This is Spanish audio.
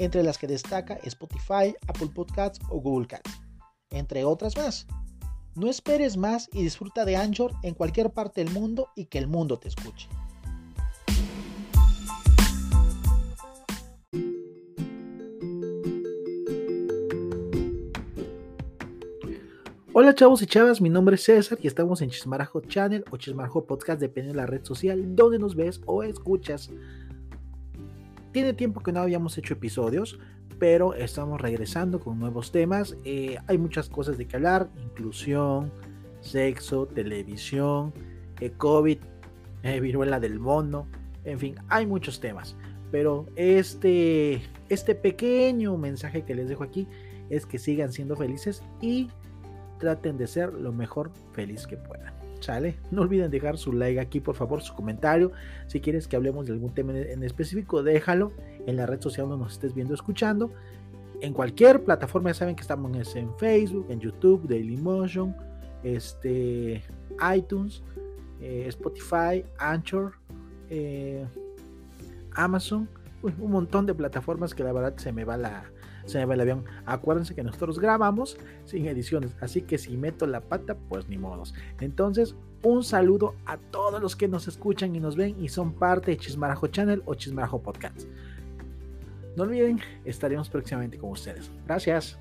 entre las que destaca Spotify, Apple Podcasts o Google Cats, entre otras más. No esperes más y disfruta de Anchor en cualquier parte del mundo y que el mundo te escuche. Hola chavos y chavas, mi nombre es César y estamos en Chismarajo Channel o Chismarajo Podcast, dependiendo de la red social donde nos ves o escuchas. Tiene tiempo que no habíamos hecho episodios, pero estamos regresando con nuevos temas. Eh, hay muchas cosas de que hablar, inclusión, sexo, televisión, eh, COVID, eh, viruela del mono, en fin, hay muchos temas. Pero este, este pequeño mensaje que les dejo aquí es que sigan siendo felices y traten de ser lo mejor feliz que puedan. No olviden dejar su like aquí, por favor, su comentario. Si quieres que hablemos de algún tema en específico, déjalo en la red social donde nos estés viendo, escuchando. En cualquier plataforma, ya saben que estamos en Facebook, en YouTube, Dailymotion, este, iTunes, eh, Spotify, Anchor, eh, Amazon, un montón de plataformas que la verdad se me va la, se me el avión. Acuérdense que nosotros grabamos sin ediciones, así que si meto la pata, pues ni modos. Entonces, un saludo a todos los que nos escuchan y nos ven y son parte de Chismarajo Channel o Chismarajo Podcast. No olviden, estaremos próximamente con ustedes. Gracias.